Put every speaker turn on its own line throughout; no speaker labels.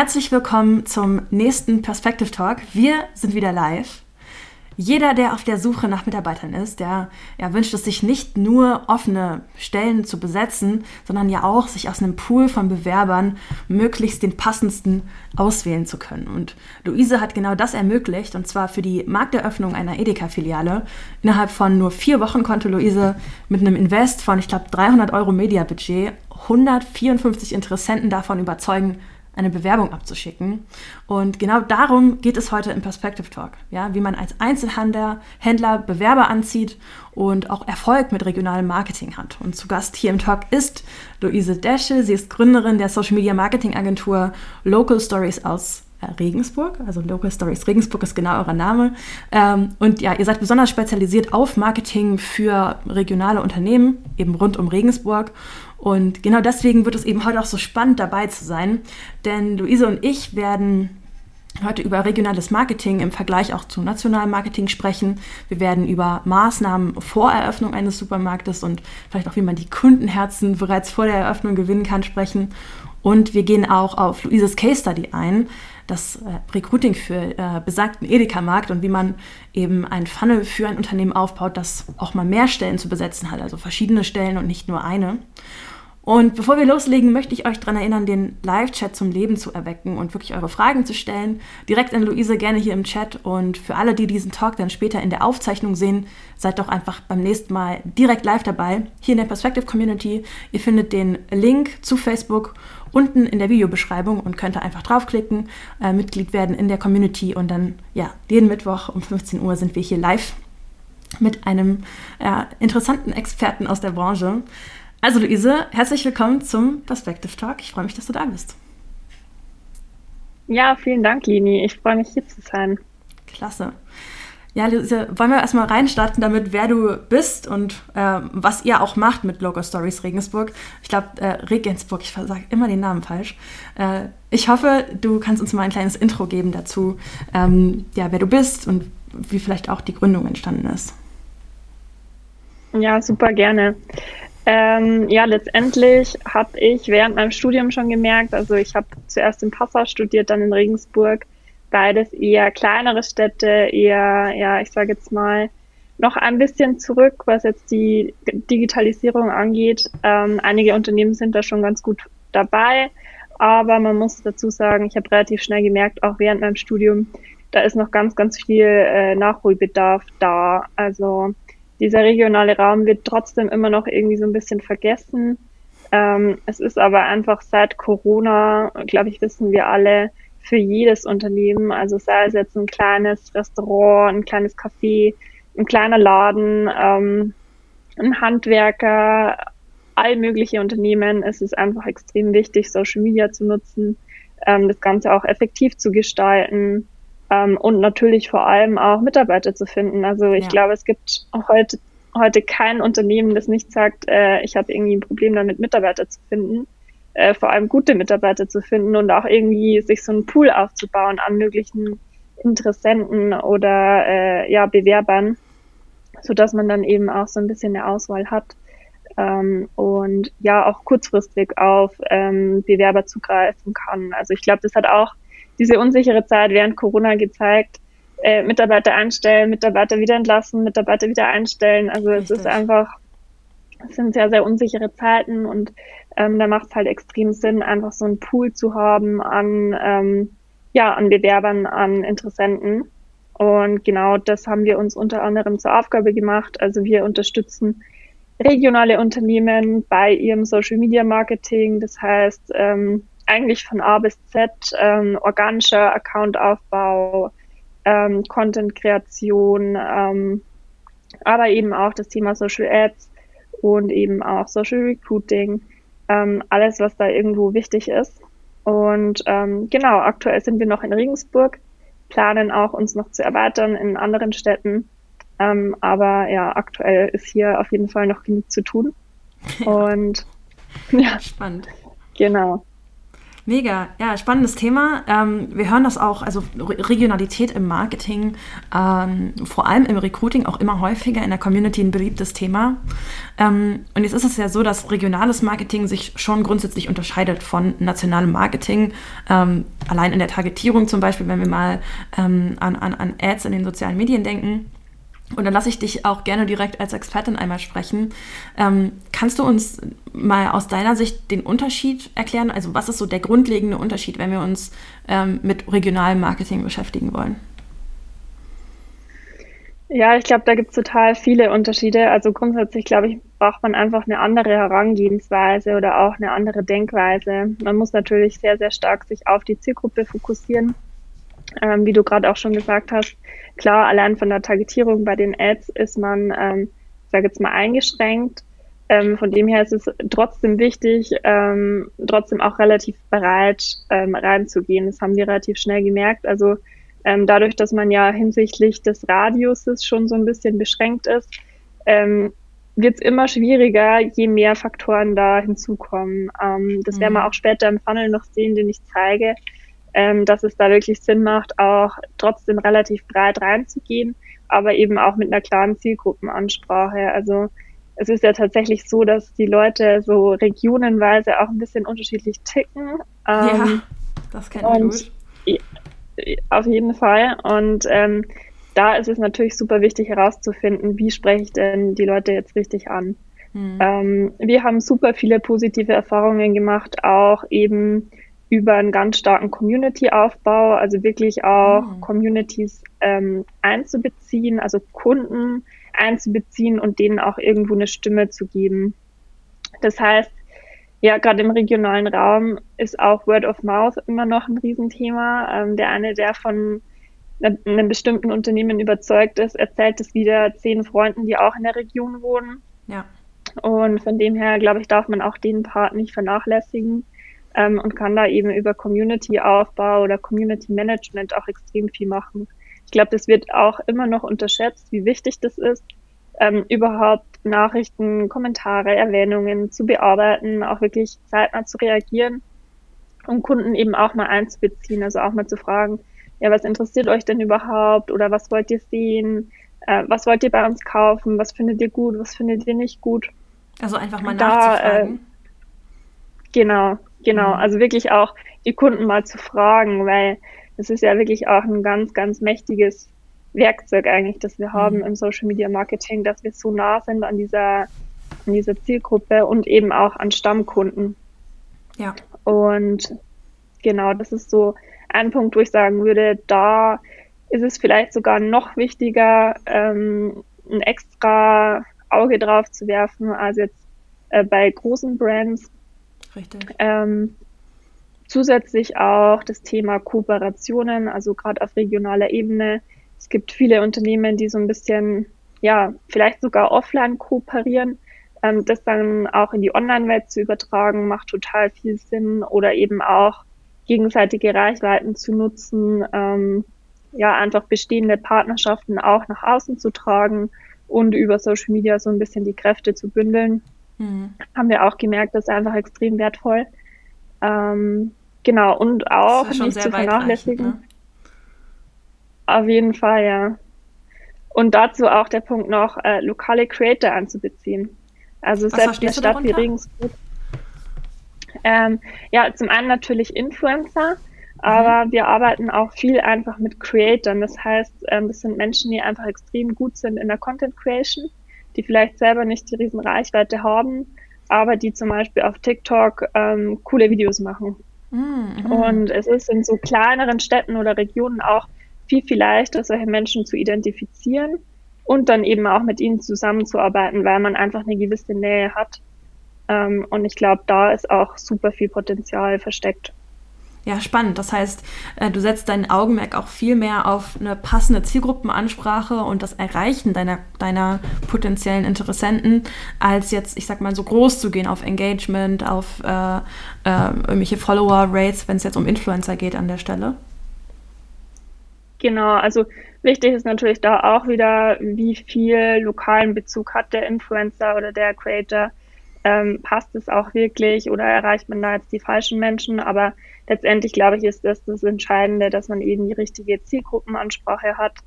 Herzlich willkommen zum nächsten Perspective Talk. Wir sind wieder live. Jeder, der auf der Suche nach Mitarbeitern ist, der ja, wünscht es sich nicht nur offene Stellen zu besetzen, sondern ja auch sich aus einem Pool von Bewerbern möglichst den passendsten auswählen zu können. Und Luise hat genau das ermöglicht, und zwar für die Markteröffnung einer Edeka-Filiale. Innerhalb von nur vier Wochen konnte Luise mit einem Invest von, ich glaube, 300 Euro Mediabudget 154 Interessenten davon überzeugen, eine Bewerbung abzuschicken. Und genau darum geht es heute im Perspective Talk. Ja, wie man als Einzelhändler Händler Bewerber anzieht und auch Erfolg mit regionalem Marketing hat. Und zu Gast hier im Talk ist Luise Desche. Sie ist Gründerin der Social Media Marketing Agentur Local Stories aus äh, Regensburg, also Local Stories Regensburg ist genau euer Name. Ähm, und ja, ihr seid besonders spezialisiert auf Marketing für regionale Unternehmen, eben rund um Regensburg. Und genau deswegen wird es eben heute auch so spannend dabei zu sein, denn Luise und ich werden heute über regionales Marketing im Vergleich auch zu nationalem Marketing sprechen. Wir werden über Maßnahmen vor Eröffnung eines Supermarktes und vielleicht auch, wie man die Kundenherzen bereits vor der Eröffnung gewinnen kann, sprechen. Und wir gehen auch auf Luises Case Study ein, das äh, Recruiting für äh, besagten Edeka-Markt und wie man eben ein Funnel für ein Unternehmen aufbaut, das auch mal mehr Stellen zu besetzen hat, also verschiedene Stellen und nicht nur eine. Und bevor wir loslegen, möchte ich euch daran erinnern, den Live-Chat zum Leben zu erwecken und wirklich eure Fragen zu stellen. Direkt an Luise gerne hier im Chat. Und für alle, die diesen Talk dann später in der Aufzeichnung sehen, seid doch einfach beim nächsten Mal direkt live dabei, hier in der Perspective Community. Ihr findet den Link zu Facebook unten in der Videobeschreibung und könnt da einfach draufklicken, äh, Mitglied werden in der Community und dann, ja, jeden Mittwoch um 15 Uhr sind wir hier live mit einem äh, interessanten Experten aus der Branche. Also Luise, herzlich willkommen zum Perspective Talk. Ich freue mich, dass du da bist.
Ja, vielen Dank, Lini. Ich freue mich, hier zu sein.
Klasse. Ja, Luise, wollen wir erstmal reinstarten damit, wer du bist und äh, was ihr auch macht mit Logo Stories Regensburg. Ich glaube, äh, Regensburg, ich sage immer den Namen falsch. Äh, ich hoffe, du kannst uns mal ein kleines Intro geben dazu, ähm, ja, wer du bist und wie vielleicht auch die Gründung entstanden ist.
Ja, super gerne. Ähm, ja, letztendlich habe ich während meinem Studium schon gemerkt, also ich habe zuerst in Passau studiert, dann in Regensburg, beides eher kleinere Städte, eher, ja, ich sage jetzt mal, noch ein bisschen zurück, was jetzt die Digitalisierung angeht. Ähm, einige Unternehmen sind da schon ganz gut dabei, aber man muss dazu sagen, ich habe relativ schnell gemerkt, auch während meinem Studium, da ist noch ganz, ganz viel äh, Nachholbedarf da. Also dieser regionale Raum wird trotzdem immer noch irgendwie so ein bisschen vergessen. Ähm, es ist aber einfach seit Corona, glaube ich, wissen wir alle, für jedes Unternehmen, also sei es jetzt ein kleines Restaurant, ein kleines Café, ein kleiner Laden, ähm, ein Handwerker, all mögliche Unternehmen, es ist einfach extrem wichtig, Social Media zu nutzen, ähm, das Ganze auch effektiv zu gestalten ähm, und natürlich vor allem auch Mitarbeiter zu finden. Also ich ja. glaube, es gibt heute, heute kein Unternehmen, das nicht sagt, äh, ich habe irgendwie ein Problem damit, Mitarbeiter zu finden, äh, vor allem gute Mitarbeiter zu finden und auch irgendwie sich so einen Pool aufzubauen an möglichen Interessenten oder äh, ja Bewerbern, so dass man dann eben auch so ein bisschen eine Auswahl hat ähm, und ja auch kurzfristig auf ähm, Bewerber zugreifen kann. Also ich glaube, das hat auch diese unsichere Zeit während Corona gezeigt, äh, Mitarbeiter einstellen, Mitarbeiter wieder entlassen, Mitarbeiter wieder einstellen. Also Richtig. es ist einfach, es sind sehr, sehr unsichere Zeiten und ähm, da macht es halt extrem Sinn, einfach so einen Pool zu haben an, ähm, ja, an Bewerbern, an Interessenten. Und genau das haben wir uns unter anderem zur Aufgabe gemacht. Also wir unterstützen regionale Unternehmen bei ihrem Social Media Marketing. Das heißt, ähm, eigentlich von A bis Z ähm, organischer Accountaufbau, ähm, Content-Kreation, ähm, aber eben auch das Thema Social Ads und eben auch Social Recruiting, ähm, alles, was da irgendwo wichtig ist. Und ähm, genau, aktuell sind wir noch in Regensburg, planen auch uns noch zu erweitern in anderen Städten. Ähm, aber ja, aktuell ist hier auf jeden Fall noch genug zu tun. Und
ja, spannend.
Genau.
Mega, ja, spannendes Thema. Ähm, wir hören das auch, also Regionalität im Marketing, ähm, vor allem im Recruiting auch immer häufiger in der Community ein beliebtes Thema. Ähm, und jetzt ist es ja so, dass regionales Marketing sich schon grundsätzlich unterscheidet von nationalem Marketing. Ähm, allein in der Targetierung zum Beispiel, wenn wir mal ähm, an, an, an Ads in den sozialen Medien denken und dann lasse ich dich auch gerne direkt als Expertin einmal sprechen. Ähm, kannst du uns mal aus deiner Sicht den Unterschied erklären? Also was ist so der grundlegende Unterschied, wenn wir uns ähm, mit regionalem Marketing beschäftigen wollen?
Ja, ich glaube, da gibt es total viele Unterschiede. Also grundsätzlich, glaube ich, braucht man einfach eine andere Herangehensweise oder auch eine andere Denkweise. Man muss natürlich sehr, sehr stark sich auf die Zielgruppe fokussieren ähm, wie du gerade auch schon gesagt hast, klar, allein von der Targetierung bei den Ads ist man, ähm, sage jetzt mal, eingeschränkt. Ähm, von dem her ist es trotzdem wichtig, ähm, trotzdem auch relativ bereit ähm, reinzugehen. Das haben wir relativ schnell gemerkt. Also ähm, dadurch, dass man ja hinsichtlich des Radiuses schon so ein bisschen beschränkt ist, ähm, wird es immer schwieriger, je mehr Faktoren da hinzukommen. Ähm, das mhm. werden wir auch später im Funnel noch sehen, den ich zeige ähm, dass es da wirklich Sinn macht, auch trotzdem relativ breit reinzugehen, aber eben auch mit einer klaren Zielgruppenansprache. Also es ist ja tatsächlich so, dass die Leute so regionenweise auch ein bisschen unterschiedlich ticken.
Ähm, ja, das kenne ich gut.
Auf jeden Fall. Und ähm, da ist es natürlich super wichtig herauszufinden, wie spreche ich denn die Leute jetzt richtig an. Hm. Ähm, wir haben super viele positive Erfahrungen gemacht, auch eben über einen ganz starken Community-Aufbau, also wirklich auch mhm. Communities ähm, einzubeziehen, also Kunden einzubeziehen und denen auch irgendwo eine Stimme zu geben. Das heißt, ja, gerade im regionalen Raum ist auch Word of Mouth immer noch ein Riesenthema. Ähm, der eine, der von einem bestimmten Unternehmen überzeugt ist, erzählt es wieder zehn Freunden, die auch in der Region wohnen.
Ja.
Und von dem her, glaube ich, darf man auch den Part nicht vernachlässigen ähm, und kann da eben über Community-Aufbau oder Community-Management auch extrem viel machen. Ich glaube, das wird auch immer noch unterschätzt, wie wichtig das ist, ähm, überhaupt Nachrichten, Kommentare, Erwähnungen zu bearbeiten, auch wirklich zeitnah zu reagieren, um Kunden eben auch mal einzubeziehen, also auch mal zu fragen, ja, was interessiert euch denn überhaupt oder was wollt ihr sehen, äh, was wollt ihr bei uns kaufen, was findet ihr gut, was findet ihr nicht gut.
Also einfach mal da, nachzufragen. Äh,
genau, Genau, also wirklich auch die Kunden mal zu fragen, weil es ist ja wirklich auch ein ganz, ganz mächtiges Werkzeug eigentlich, das wir haben mhm. im Social Media Marketing, dass wir so nah sind an dieser, an dieser Zielgruppe und eben auch an Stammkunden.
Ja.
Und genau, das ist so ein Punkt, wo ich sagen würde, da ist es vielleicht sogar noch wichtiger, ähm, ein extra Auge drauf zu werfen, als jetzt äh, bei großen Brands,
Richtig.
Ähm, zusätzlich auch das Thema Kooperationen, also gerade auf regionaler Ebene. Es gibt viele Unternehmen, die so ein bisschen, ja, vielleicht sogar offline kooperieren. Ähm, das dann auch in die Online-Welt zu übertragen, macht total viel Sinn. Oder eben auch gegenseitige Reichweiten zu nutzen, ähm, ja, einfach bestehende Partnerschaften auch nach außen zu tragen und über Social Media so ein bisschen die Kräfte zu bündeln. Mhm. Haben wir auch gemerkt, das ist einfach extrem wertvoll. Ähm, genau, und auch nicht zu vernachlässigen. Ne? Auf jeden Fall, ja. Und dazu auch der Punkt noch, äh, lokale Creator anzubeziehen. Also Was selbst eine Stadt wie Regensburg. Ähm, ja, zum einen natürlich Influencer, aber mhm. wir arbeiten auch viel einfach mit Creatern. Das heißt, ähm, das sind Menschen, die einfach extrem gut sind in der Content Creation die vielleicht selber nicht die riesen Reichweite haben, aber die zum Beispiel auf TikTok ähm, coole Videos machen. Mhm. Und es ist in so kleineren Städten oder Regionen auch viel, viel leichter, solche Menschen zu identifizieren und dann eben auch mit ihnen zusammenzuarbeiten, weil man einfach eine gewisse Nähe hat. Ähm, und ich glaube, da ist auch super viel Potenzial versteckt.
Ja, spannend. Das heißt, äh, du setzt dein Augenmerk auch viel mehr auf eine passende Zielgruppenansprache und das Erreichen deiner, deiner potenziellen Interessenten, als jetzt, ich sag mal, so groß zu gehen auf Engagement, auf äh, äh, irgendwelche Follower-Rates, wenn es jetzt um Influencer geht an der Stelle.
Genau, also wichtig ist natürlich da auch wieder, wie viel lokalen Bezug hat der Influencer oder der Creator ähm, passt es auch wirklich oder erreicht man da jetzt die falschen Menschen. Aber letztendlich glaube ich, ist das das Entscheidende, dass man eben die richtige Zielgruppenansprache hat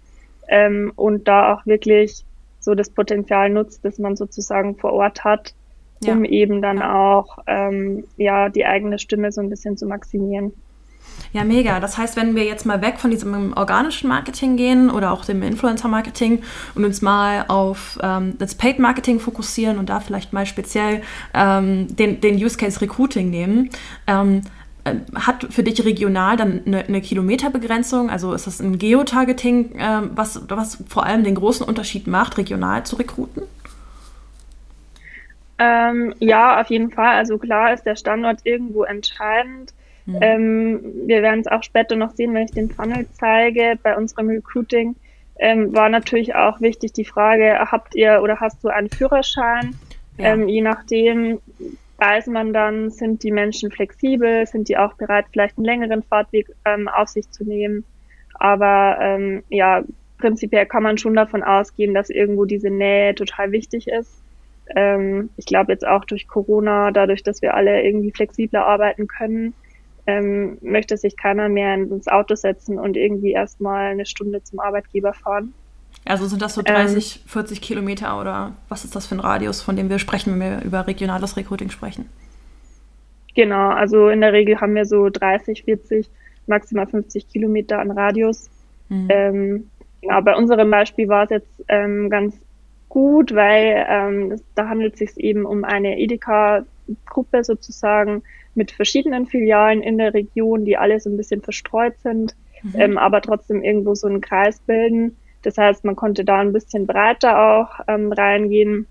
ähm, und da auch wirklich so das Potenzial nutzt, das man sozusagen vor Ort hat, um ja. eben dann auch ähm, ja die eigene Stimme so ein bisschen zu maximieren.
Ja, mega. Das heißt, wenn wir jetzt mal weg von diesem organischen Marketing gehen oder auch dem Influencer-Marketing und uns mal auf ähm, das Paid-Marketing fokussieren und da vielleicht mal speziell ähm, den, den Use-Case Recruiting nehmen, ähm, äh, hat für dich regional dann eine, eine, Kilometerbegrenzung? Also ist das ein Geotargeting, äh, was, was vor allem den großen Unterschied macht, regional zu rekruten?
Ähm, ja, auf jeden Fall. Also klar ist der Standort irgendwo entscheidend. Mhm. Ähm, wir werden es auch später noch sehen, wenn ich den Funnel zeige. Bei unserem Recruiting ähm, war natürlich auch wichtig die Frage, habt ihr oder hast du einen Führerschein? Ja. Ähm, je nachdem weiß man dann, sind die Menschen flexibel, sind die auch bereit, vielleicht einen längeren Fahrtweg ähm, auf sich zu nehmen. Aber ähm, ja, prinzipiell kann man schon davon ausgehen, dass irgendwo diese Nähe total wichtig ist. Ähm, ich glaube jetzt auch durch Corona, dadurch, dass wir alle irgendwie flexibler arbeiten können, ähm, möchte sich keiner mehr ins Auto setzen und irgendwie erstmal eine Stunde zum Arbeitgeber fahren.
Also sind das so 30, ähm, 40 Kilometer oder was ist das für ein Radius, von dem wir sprechen, wenn wir über regionales Recruiting sprechen?
Genau, also in der Regel haben wir so 30, 40, maximal 50 Kilometer an Radius. Mhm. Ähm, genau, bei unserem Beispiel war es jetzt ähm, ganz gut, weil ähm, da handelt es sich eben um eine Edeka-Gruppe sozusagen mit verschiedenen Filialen in der Region, die alle so ein bisschen verstreut sind, mhm. ähm, aber trotzdem irgendwo so einen Kreis bilden. Das heißt, man konnte da ein bisschen breiter auch ähm, reingehen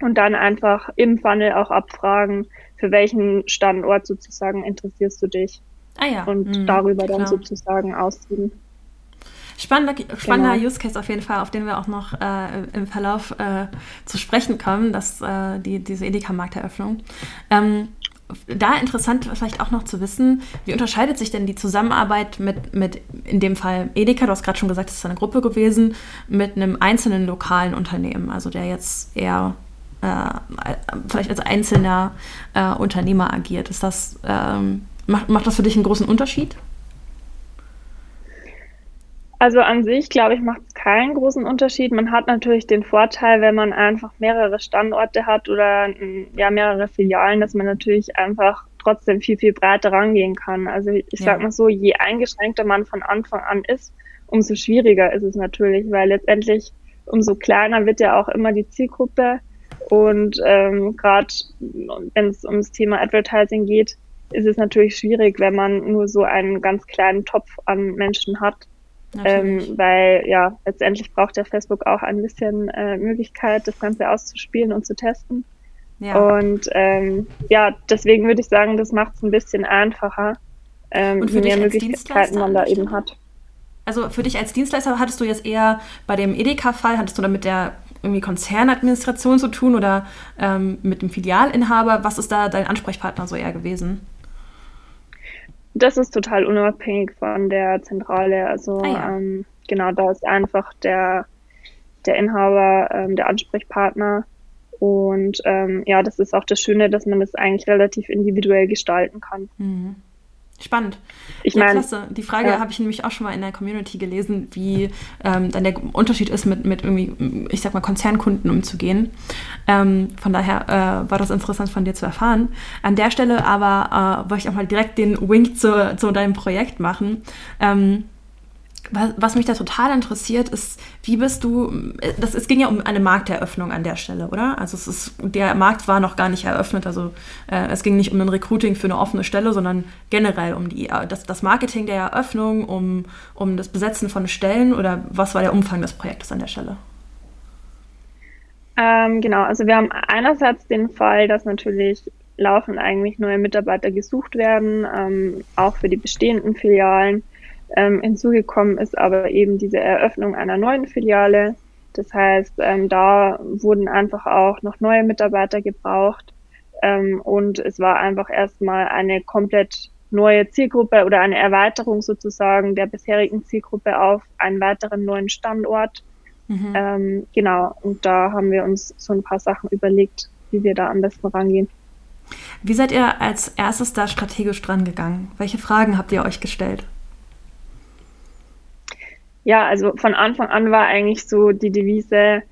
und dann einfach im Funnel auch abfragen, für welchen Standort sozusagen interessierst du dich.
Ah ja.
Und mhm, darüber klar. dann sozusagen ausziehen.
Spannender, spannender genau. Use Case auf jeden Fall, auf den wir auch noch äh, im Verlauf äh, zu sprechen kommen, dass äh, die, diese Edeka-Markteröffnung. Ähm, da interessant vielleicht auch noch zu wissen, wie unterscheidet sich denn die Zusammenarbeit mit, mit in dem Fall Edeka, du hast gerade schon gesagt, es ist eine Gruppe gewesen, mit einem einzelnen lokalen Unternehmen, also der jetzt eher äh, vielleicht als einzelner äh, Unternehmer agiert. Ist das, ähm, macht, macht das für dich einen großen Unterschied?
Also an sich, glaube ich, macht es keinen großen Unterschied. Man hat natürlich den Vorteil, wenn man einfach mehrere Standorte hat oder ja mehrere Filialen, dass man natürlich einfach trotzdem viel, viel breiter rangehen kann. Also ich ja. sag mal so, je eingeschränkter man von Anfang an ist, umso schwieriger ist es natürlich, weil letztendlich umso kleiner wird ja auch immer die Zielgruppe. Und ähm, gerade wenn es ums Thema Advertising geht, ist es natürlich schwierig, wenn man nur so einen ganz kleinen Topf an Menschen hat. Ähm, weil ja, letztendlich braucht ja Facebook auch ein bisschen äh, Möglichkeit, das Ganze auszuspielen und zu testen. Ja. Und ähm, ja, deswegen würde ich sagen, das macht es ein bisschen einfacher, ähm, je mehr Möglichkeiten man da eben hat.
Also für dich als Dienstleister hattest du jetzt eher bei dem Edeka-Fall, hattest du da mit der irgendwie Konzernadministration zu tun oder ähm, mit dem Filialinhaber? Was ist da dein Ansprechpartner so eher gewesen?
Das ist total unabhängig von der Zentrale. Also ah, ja. ähm, genau, da ist einfach der, der Inhaber ähm, der Ansprechpartner. Und ähm, ja, das ist auch das Schöne, dass man das eigentlich relativ individuell gestalten kann.
Mhm. Spannend. Ich ja, meine, klasse. Die Frage ja. habe ich nämlich auch schon mal in der Community gelesen, wie ähm, dann der Unterschied ist, mit, mit irgendwie, ich sag mal, Konzernkunden umzugehen. Ähm, von daher äh, war das interessant von dir zu erfahren. An der Stelle aber äh, wollte ich auch mal direkt den Wink zu, zu deinem Projekt machen. Ähm, was, mich da total interessiert, ist, wie bist du, das, es ging ja um eine Markteröffnung an der Stelle, oder? Also es ist, der Markt war noch gar nicht eröffnet, also äh, es ging nicht um ein Recruiting für eine offene Stelle, sondern generell um die, äh, das, das Marketing der Eröffnung, um, um das Besetzen von Stellen oder was war der Umfang des Projektes an der Stelle?
Ähm, genau, also wir haben einerseits den Fall, dass natürlich laufend eigentlich neue Mitarbeiter gesucht werden, ähm, auch für die bestehenden Filialen. Ähm, hinzugekommen ist aber eben diese Eröffnung einer neuen Filiale. Das heißt, ähm, da wurden einfach auch noch neue Mitarbeiter gebraucht. Ähm, und es war einfach erstmal eine komplett neue Zielgruppe oder eine Erweiterung sozusagen der bisherigen Zielgruppe auf einen weiteren neuen Standort. Mhm. Ähm, genau, und da haben wir uns so ein paar Sachen überlegt, wie wir da am besten rangehen.
Wie seid ihr als erstes da strategisch dran gegangen? Welche Fragen habt ihr euch gestellt?
Ja, also von Anfang an war eigentlich so die Devise,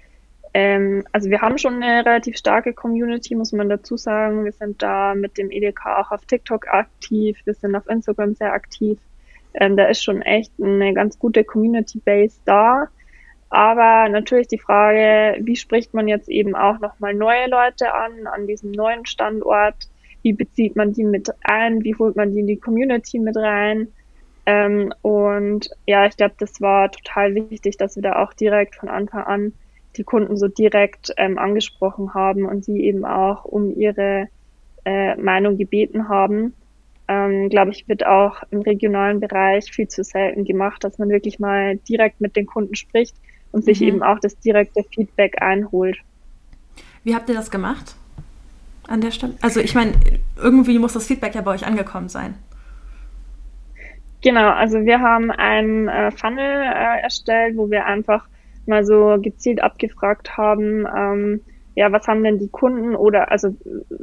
ähm, also wir haben schon eine relativ starke Community, muss man dazu sagen. Wir sind da mit dem EDK auch auf TikTok aktiv, wir sind auf Instagram sehr aktiv. Ähm, da ist schon echt eine ganz gute Community-Base da. Aber natürlich die Frage, wie spricht man jetzt eben auch nochmal neue Leute an, an diesem neuen Standort? Wie bezieht man die mit ein? Wie holt man die in die Community mit rein? Ähm, und ja, ich glaube, das war total wichtig, dass wir da auch direkt von Anfang an die Kunden so direkt ähm, angesprochen haben und sie eben auch um ihre äh, Meinung gebeten haben. Ähm, glaube ich, wird auch im regionalen Bereich viel zu selten gemacht, dass man wirklich mal direkt mit den Kunden spricht und sich mhm. eben auch das direkte Feedback einholt.
Wie habt ihr das gemacht an der Stelle? Also ich meine, irgendwie muss das Feedback ja bei euch angekommen sein.
Genau, also wir haben einen äh, Funnel äh, erstellt, wo wir einfach mal so gezielt abgefragt haben, ähm, ja, was haben denn die Kunden oder also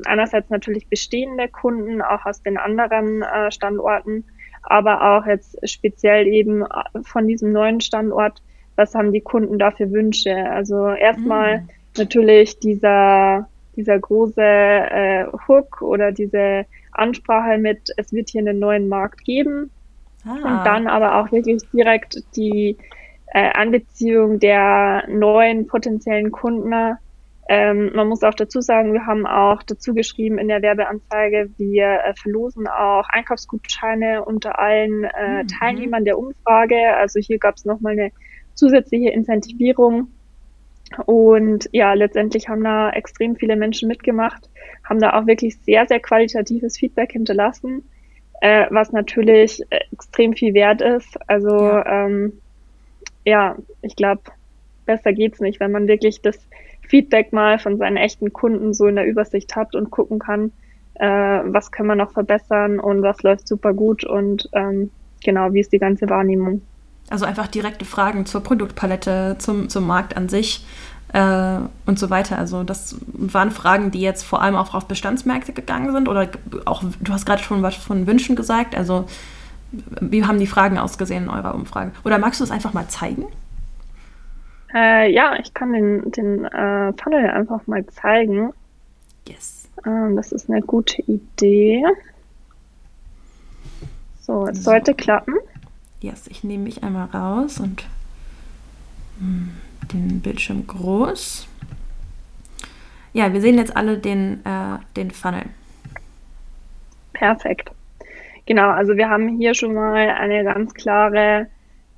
einerseits natürlich bestehende Kunden, auch aus den anderen äh, Standorten, aber auch jetzt speziell eben äh, von diesem neuen Standort, was haben die Kunden da für Wünsche? Also erstmal mhm. natürlich dieser, dieser große äh, Hook oder diese Ansprache mit, es wird hier einen neuen Markt geben. Ah. Und dann aber auch wirklich direkt die äh, Anbeziehung der neuen potenziellen Kunden. Ähm, man muss auch dazu sagen, wir haben auch dazu geschrieben in der Werbeanzeige, wir äh, verlosen auch Einkaufsgutscheine unter allen äh, mhm. Teilnehmern der Umfrage. Also hier gab es nochmal eine zusätzliche Incentivierung. Und ja, letztendlich haben da extrem viele Menschen mitgemacht, haben da auch wirklich sehr, sehr qualitatives Feedback hinterlassen, äh, was natürlich äh, extrem viel wert ist. Also ja, ähm, ja ich glaube, besser geht's nicht, wenn man wirklich das Feedback mal von seinen echten Kunden so in der Übersicht hat und gucken kann, äh, was können wir noch verbessern und was läuft super gut und ähm, genau, wie ist die ganze Wahrnehmung.
Also einfach direkte Fragen zur Produktpalette, zum, zum Markt an sich äh, und so weiter. Also das waren Fragen, die jetzt vor allem auch auf Bestandsmärkte gegangen sind oder auch, du hast gerade schon was von Wünschen gesagt. Also wie haben die Fragen ausgesehen in eurer Umfrage? Oder magst du es einfach mal zeigen?
Äh, ja, ich kann den, den äh, Funnel einfach mal zeigen. Yes. Ähm, das ist eine gute Idee. So, es so. sollte klappen.
Yes, ich nehme mich einmal raus und hm, den Bildschirm groß. Ja, wir sehen jetzt alle den, äh, den Funnel.
Perfekt. Genau, also wir haben hier schon mal eine ganz klare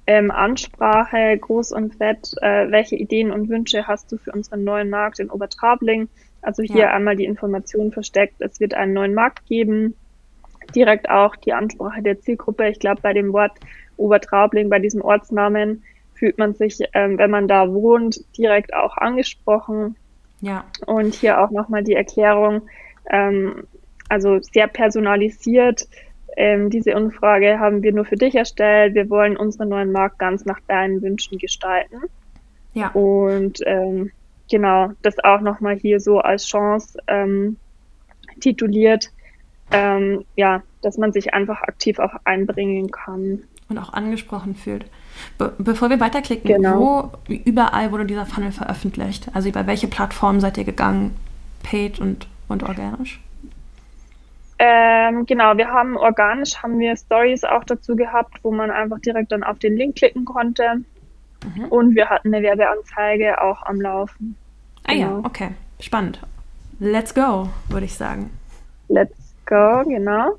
ähm, Ansprache, groß und fett. Äh, welche Ideen und Wünsche hast du für unseren neuen Markt in Obertrabling? Also hier ja. einmal die Information versteckt. Es wird einen neuen Markt geben. Direkt auch die Ansprache der Zielgruppe. Ich glaube, bei dem Wort Obertraubling, bei diesem Ortsnamen, fühlt man sich, ähm, wenn man da wohnt, direkt auch angesprochen. Ja. Und hier auch nochmal die Erklärung, ähm, also sehr personalisiert. Ähm, diese Umfrage haben wir nur für dich erstellt. Wir wollen unseren neuen Markt ganz nach deinen Wünschen gestalten. Ja. Und ähm, genau, das auch nochmal hier so als Chance ähm, tituliert, ähm, ja, dass man sich einfach aktiv auch einbringen kann
und auch angesprochen fühlt. Be bevor wir weiterklicken, genau. wo überall wurde dieser Funnel veröffentlicht? Also über welche Plattformen seid ihr gegangen? Paid und, und organisch?
Ähm, genau, wir haben organisch haben wir Stories auch dazu gehabt, wo man einfach direkt dann auf den Link klicken konnte. Mhm. Und wir hatten eine Werbeanzeige auch am Laufen.
Ah genau. ja, okay. Spannend. Let's go, würde ich sagen.
Let's go, genau.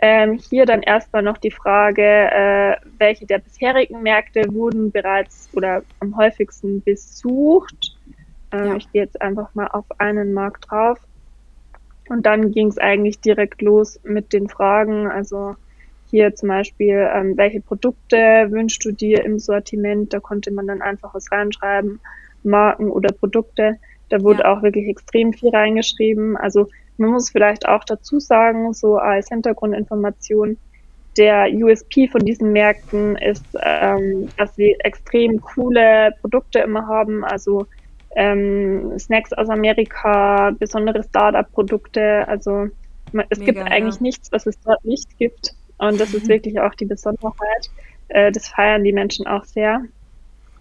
Ähm, hier dann erstmal noch die Frage, äh, welche der bisherigen Märkte wurden bereits oder am häufigsten besucht. Äh, ja. Ich gehe jetzt einfach mal auf einen Markt drauf. Und dann ging es eigentlich direkt los mit den Fragen. Also hier zum Beispiel, ähm, welche Produkte wünschst du dir im Sortiment? Da konnte man dann einfach was reinschreiben, Marken oder Produkte. Da wurde ja. auch wirklich extrem viel reingeschrieben. Also man muss vielleicht auch dazu sagen, so als Hintergrundinformation, der USP von diesen Märkten ist, ähm, dass sie extrem coole Produkte immer haben. Also ähm, Snacks aus Amerika, besondere Startup-Produkte. Also es Mega, gibt eigentlich ja. nichts, was es dort nicht gibt. Und das ist mhm. wirklich auch die Besonderheit. Äh, das feiern die Menschen auch sehr.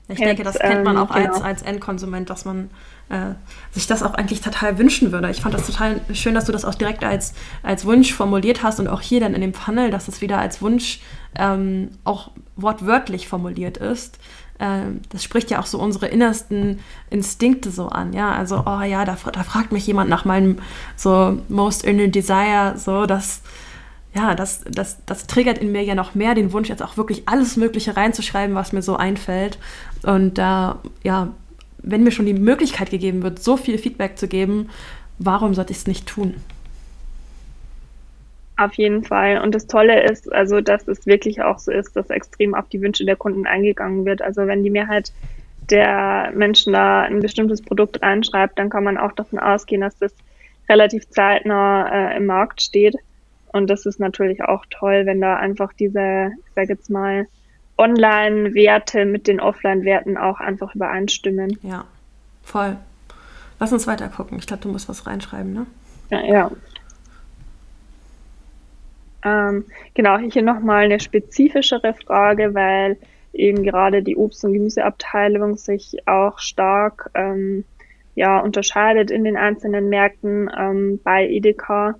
Ich Jetzt, denke, das kennt man auch ähm, genau. als, als Endkonsument, dass man äh, sich das auch eigentlich total wünschen würde. Ich fand das total schön, dass du das auch direkt als, als Wunsch formuliert hast und auch hier dann in dem Funnel, dass es wieder als Wunsch ähm, auch wortwörtlich formuliert ist. Ähm, das spricht ja auch so unsere innersten Instinkte so an, ja. Also, oh ja, da, da fragt mich jemand nach meinem so most inner desire, so, dass ja, das, das, das triggert in mir ja noch mehr den Wunsch, jetzt auch wirklich alles Mögliche reinzuschreiben, was mir so einfällt. Und da, äh, ja, wenn mir schon die Möglichkeit gegeben wird, so viel Feedback zu geben, warum sollte ich es nicht tun?
Auf jeden Fall. Und das Tolle ist, also, dass es wirklich auch so ist, dass extrem auf die Wünsche der Kunden eingegangen wird. Also, wenn die Mehrheit der Menschen da ein bestimmtes Produkt reinschreibt, dann kann man auch davon ausgehen, dass das relativ zeitnah äh, im Markt steht. Und das ist natürlich auch toll, wenn da einfach diese, ich sage jetzt mal, Online-Werte mit den Offline-Werten auch einfach übereinstimmen.
Ja, voll. Lass uns weiter gucken. Ich glaube, du musst was reinschreiben, ne?
Ja, ja. Ähm, genau, hier nochmal eine spezifischere Frage, weil eben gerade die Obst- und Gemüseabteilung sich auch stark ähm, ja, unterscheidet in den einzelnen Märkten ähm, bei Edeka.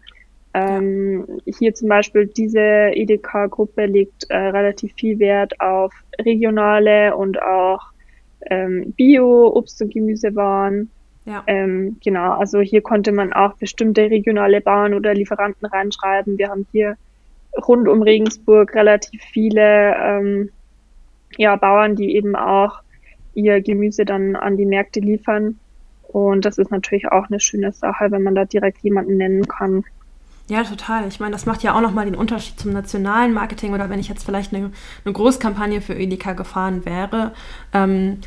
Ähm, hier zum Beispiel diese EDK-Gruppe legt äh, relativ viel Wert auf regionale und auch ähm, Bio-Obst- und Gemüsewaren. Ja. Ähm, genau, also hier konnte man auch bestimmte regionale Bauern oder Lieferanten reinschreiben. Wir haben hier rund um Regensburg relativ viele ähm, ja, Bauern, die eben auch ihr Gemüse dann an die Märkte liefern. Und das ist natürlich auch eine schöne Sache, wenn man da direkt jemanden nennen kann.
Ja, total. Ich meine, das macht ja auch nochmal den Unterschied zum nationalen Marketing oder wenn ich jetzt vielleicht eine, eine Großkampagne für Edeka gefahren wäre. Ähm,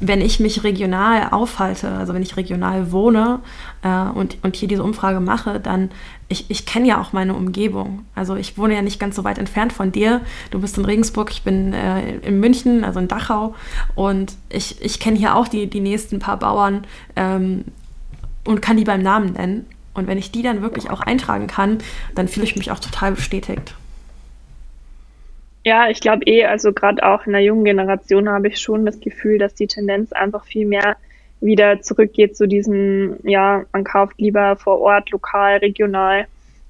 wenn ich mich regional aufhalte, also wenn ich regional wohne äh, und, und hier diese Umfrage mache, dann, ich, ich kenne ja auch meine Umgebung. Also ich wohne ja nicht ganz so weit entfernt von dir. Du bist in Regensburg, ich bin äh, in München, also in Dachau. Und ich, ich kenne hier auch die, die nächsten paar Bauern ähm, und kann die beim Namen nennen. Und wenn ich die dann wirklich auch eintragen kann, dann fühle ich mich auch total bestätigt.
Ja, ich glaube eh, also gerade auch in der jungen Generation habe ich schon das Gefühl, dass die Tendenz einfach viel mehr wieder zurückgeht zu diesem, ja, man kauft lieber vor Ort, lokal, regional,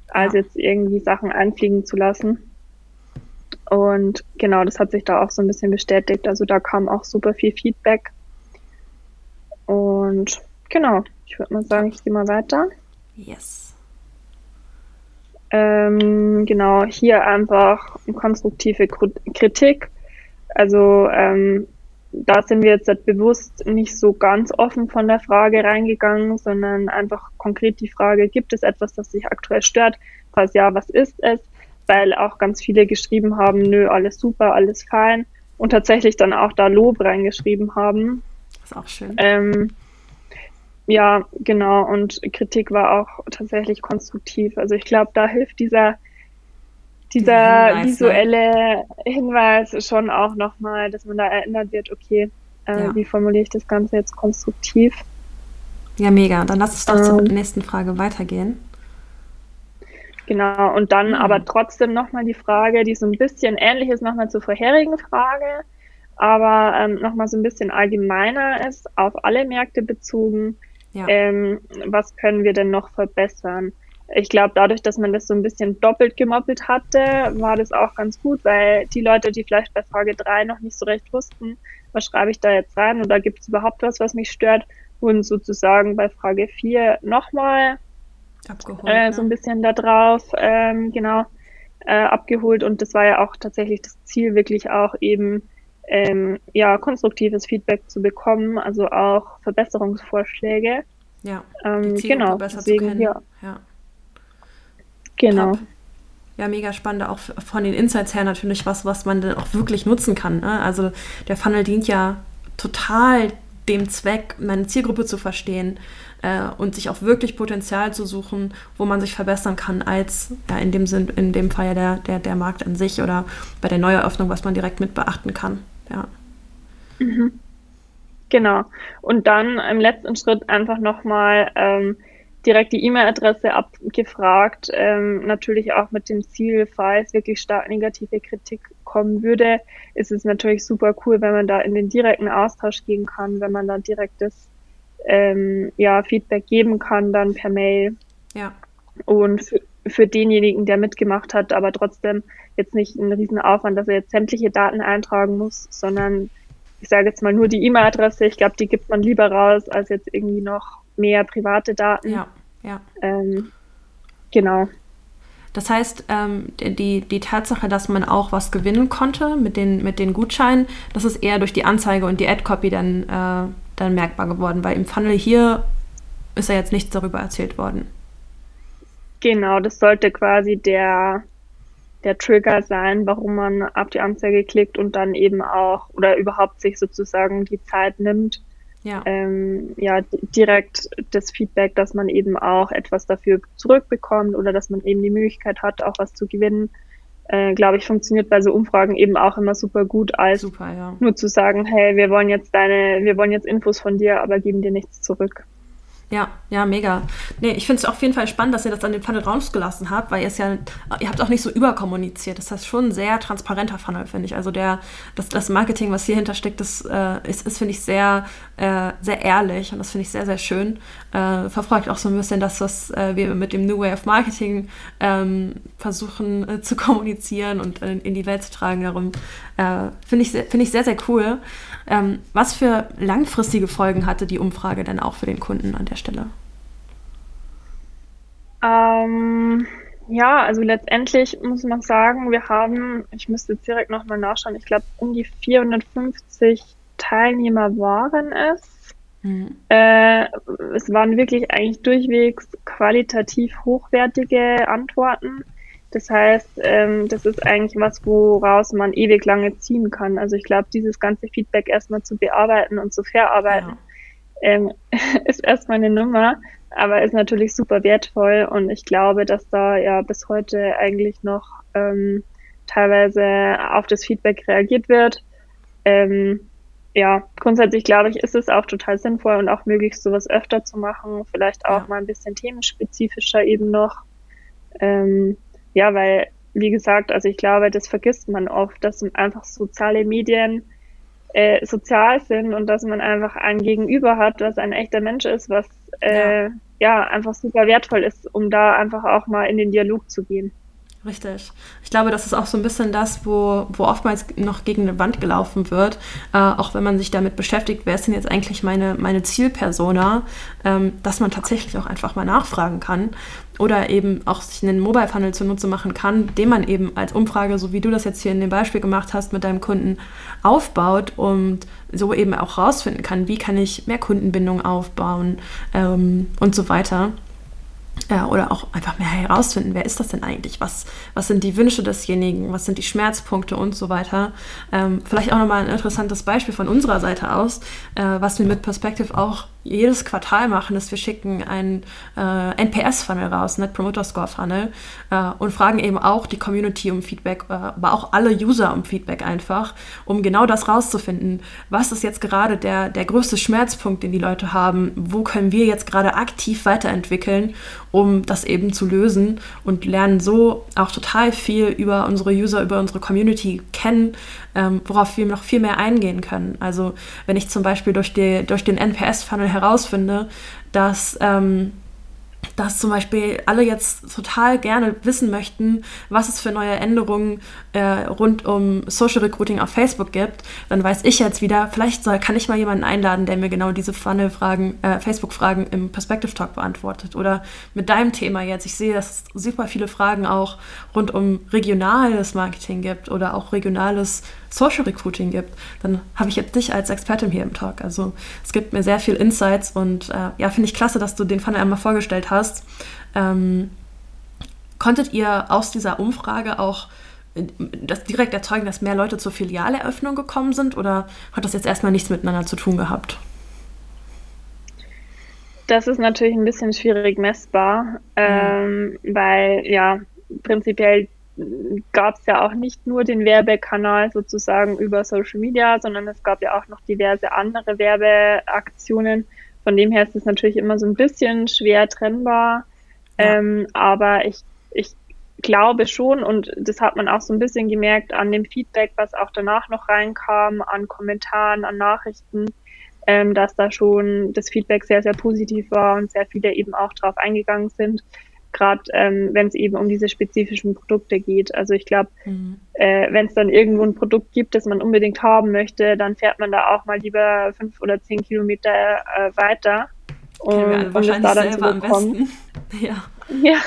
als ja. jetzt irgendwie Sachen einfliegen zu lassen. Und genau, das hat sich da auch so ein bisschen bestätigt. Also da kam auch super viel Feedback. Und genau, ich würde mal sagen, ich gehe mal weiter.
Yes.
Ähm, genau, hier einfach konstruktive Kritik. Also ähm, da sind wir jetzt bewusst nicht so ganz offen von der Frage reingegangen, sondern einfach konkret die Frage, gibt es etwas, das sich aktuell stört? Falls ja, was ist es? Weil auch ganz viele geschrieben haben, nö, alles super, alles fein. Und tatsächlich dann auch da Lob reingeschrieben haben.
Das ist auch schön.
Ähm, ja, genau. Und Kritik war auch tatsächlich konstruktiv. Also ich glaube, da hilft dieser, dieser Hinweis, ne? visuelle? Hinweis schon auch nochmal, dass man da erinnert wird, okay, äh, ja. wie formuliere ich das Ganze jetzt konstruktiv?
Ja, mega. Dann lass uns doch ähm, zur nächsten Frage weitergehen.
Genau, und dann mhm. aber trotzdem nochmal die Frage, die so ein bisschen ähnlich ist nochmal zur vorherigen Frage, aber ähm, nochmal so ein bisschen allgemeiner ist, auf alle Märkte bezogen. Ja. Ähm, was können wir denn noch verbessern? Ich glaube, dadurch, dass man das so ein bisschen doppelt gemoppelt hatte, war das auch ganz gut, weil die Leute, die vielleicht bei Frage 3 noch nicht so recht wussten, was schreibe ich da jetzt rein oder gibt es überhaupt was, was mich stört, wurden sozusagen bei Frage 4 nochmal äh, so ein bisschen da drauf, ähm, genau, äh, abgeholt. Und das war ja auch tatsächlich das Ziel, wirklich auch eben ähm, ja, konstruktives Feedback zu bekommen, also auch Verbesserungsvorschläge.
Ja,
ähm, genau, besser deswegen, zu kennen. Ja. ja.
Genau. Top. Ja, mega spannend, auch von den Insights her natürlich was, was man dann auch wirklich nutzen kann. Ne? Also der Funnel dient ja total dem Zweck, meine Zielgruppe zu verstehen äh, und sich auch wirklich Potenzial zu suchen, wo man sich verbessern kann, als ja, in dem Sinn, in dem Fall ja der, der, der Markt an sich oder bei der Neueröffnung, was man direkt mit beachten kann ja.
Mhm. Genau. Und dann im letzten Schritt einfach nochmal ähm, direkt die E-Mail-Adresse abgefragt. Ähm, natürlich auch mit dem Ziel, falls wirklich stark negative Kritik kommen würde, ist es natürlich super cool, wenn man da in den direkten Austausch gehen kann, wenn man da direktes ähm, ja, Feedback geben kann, dann per Mail.
Ja.
Und für, für denjenigen, der mitgemacht hat, aber trotzdem jetzt nicht ein riesen Aufwand, dass er jetzt sämtliche Daten eintragen muss, sondern ich sage jetzt mal nur die E-Mail-Adresse. Ich glaube, die gibt man lieber raus, als jetzt irgendwie noch mehr private Daten.
Ja, ja.
Ähm, genau.
Das heißt, ähm, die, die Tatsache, dass man auch was gewinnen konnte mit den, mit den Gutscheinen, das ist eher durch die Anzeige und die Ad-Copy dann, äh, dann merkbar geworden, weil im Funnel hier ist ja jetzt nichts darüber erzählt worden.
Genau, das sollte quasi der, der Trigger sein, warum man auf die Anzeige klickt und dann eben auch oder überhaupt sich sozusagen die Zeit nimmt.
Ja.
Ähm, ja, direkt das Feedback, dass man eben auch etwas dafür zurückbekommt oder dass man eben die Möglichkeit hat, auch was zu gewinnen. Äh, glaube ich, funktioniert bei so Umfragen eben auch immer super gut, als
super, ja.
nur zu sagen, hey, wir wollen jetzt deine, wir wollen jetzt Infos von dir, aber geben dir nichts zurück.
Ja, ja, mega. Nee, ich finde es auf jeden Fall spannend, dass ihr das an den Funnel rausgelassen habt, weil ihr es ja, ihr habt auch nicht so überkommuniziert. Das heißt schon ein sehr transparenter Funnel, finde ich. Also der, das, das Marketing, was hier hintersteckt, das äh, ist, ist finde ich, sehr, äh, sehr ehrlich und das finde ich sehr, sehr schön. Äh, verfolgt auch so ein bisschen das, was äh, wir mit dem New Way of Marketing ähm, versuchen äh, zu kommunizieren und in, in, die Welt zu tragen. Darum äh, finde ich, find ich sehr, sehr cool. Ähm, was für langfristige Folgen hatte die Umfrage denn auch für den Kunden an der Stelle?
Ähm, ja, also letztendlich muss man sagen, wir haben, ich müsste jetzt direkt nochmal nachschauen, ich glaube um die 450 Teilnehmer waren es. Mhm. Äh, es waren wirklich eigentlich durchwegs qualitativ hochwertige Antworten. Das heißt, ähm, das ist eigentlich was, woraus man ewig lange ziehen kann. Also ich glaube, dieses ganze Feedback erstmal zu bearbeiten und zu verarbeiten, ja. ähm, ist erstmal eine Nummer, aber ist natürlich super wertvoll und ich glaube, dass da ja bis heute eigentlich noch ähm, teilweise auf das Feedback reagiert wird. Ähm, ja, grundsätzlich glaube ich, ist es auch total sinnvoll und auch möglich, sowas öfter zu machen, vielleicht auch ja. mal ein bisschen themenspezifischer eben noch. Ähm, ja, weil, wie gesagt, also ich glaube, das vergisst man oft, dass einfach soziale Medien äh, sozial sind und dass man einfach ein Gegenüber hat, was ein echter Mensch ist, was äh, ja. ja einfach super wertvoll ist, um da einfach auch mal in den Dialog zu gehen.
Richtig. Ich glaube, das ist auch so ein bisschen das, wo, wo oftmals noch gegen eine Wand gelaufen wird, äh, auch wenn man sich damit beschäftigt, wer ist denn jetzt eigentlich meine, meine Zielpersona, ähm, dass man tatsächlich auch einfach mal nachfragen kann oder eben auch sich einen Mobile Funnel zunutze machen kann, den man eben als Umfrage, so wie du das jetzt hier in dem Beispiel gemacht hast, mit deinem Kunden aufbaut und so eben auch rausfinden kann, wie kann ich mehr Kundenbindung aufbauen ähm, und so weiter ja, oder auch einfach mehr herausfinden, wer ist das denn eigentlich? Was, was sind die Wünsche desjenigen? Was sind die Schmerzpunkte und so weiter? Ähm, vielleicht auch nochmal ein interessantes Beispiel von unserer Seite aus, äh, was wir mit Perspective auch jedes Quartal machen, ist, wir schicken einen äh, NPS-Funnel raus, Net Promoter Score Funnel, äh, und fragen eben auch die Community um Feedback, äh, aber auch alle User um Feedback einfach, um genau das rauszufinden. Was ist jetzt gerade der, der größte Schmerzpunkt, den die Leute haben? Wo können wir jetzt gerade aktiv weiterentwickeln, um das eben zu lösen und lernen so auch total viel über unsere User, über unsere Community kennen, ähm, worauf wir noch viel mehr eingehen können. Also wenn ich zum Beispiel durch, die, durch den NPS-Funnel herausfinde, dass ähm, dass zum Beispiel alle jetzt total gerne wissen möchten, was es für neue Änderungen äh, rund um Social Recruiting auf Facebook gibt, dann weiß ich jetzt wieder, vielleicht soll, kann ich mal jemanden einladen, der mir genau diese Funnel-Fragen, äh, Facebook-Fragen im Perspective Talk beantwortet. Oder mit deinem Thema jetzt. Ich sehe, dass es super viele Fragen auch rund um regionales Marketing gibt oder auch regionales Social Recruiting gibt, dann habe ich jetzt dich als Expertin hier im Talk. Also es gibt mir sehr viel Insights und äh, ja, finde ich klasse, dass du den Funnel einmal vorgestellt hast. Ähm, konntet ihr aus dieser Umfrage auch äh, das direkt erzeugen, dass mehr Leute zur Filialeröffnung gekommen sind oder hat das jetzt erstmal nichts miteinander zu tun gehabt?
Das ist natürlich ein bisschen schwierig messbar, mhm. ähm, weil ja prinzipiell gab es ja auch nicht nur den Werbekanal sozusagen über Social Media, sondern es gab ja auch noch diverse andere Werbeaktionen. Von dem her ist es natürlich immer so ein bisschen schwer trennbar. Ja. Ähm, aber ich, ich glaube schon, und das hat man auch so ein bisschen gemerkt an dem Feedback, was auch danach noch reinkam, an Kommentaren, an Nachrichten, ähm, dass da schon das Feedback sehr, sehr positiv war und sehr viele eben auch drauf eingegangen sind gerade ähm, wenn es eben um diese spezifischen Produkte geht. Also ich glaube, mhm. äh, wenn es dann irgendwo ein Produkt gibt, das man unbedingt haben möchte, dann fährt man da auch mal lieber fünf oder zehn Kilometer äh, weiter.
Um, um das da dann zu bekommen. Ja. ja.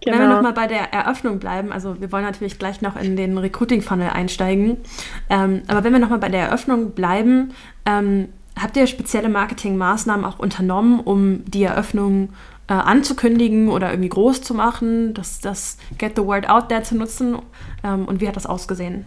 Genau. Wenn wir nochmal bei der Eröffnung bleiben, also wir wollen natürlich gleich noch in den Recruiting-Funnel einsteigen, ähm, aber wenn wir nochmal bei der Eröffnung bleiben, ähm, habt ihr spezielle Marketingmaßnahmen auch unternommen, um die Eröffnung äh, anzukündigen oder irgendwie groß zu machen, das, das Get the Word Out There zu nutzen. Ähm, und wie hat das ausgesehen?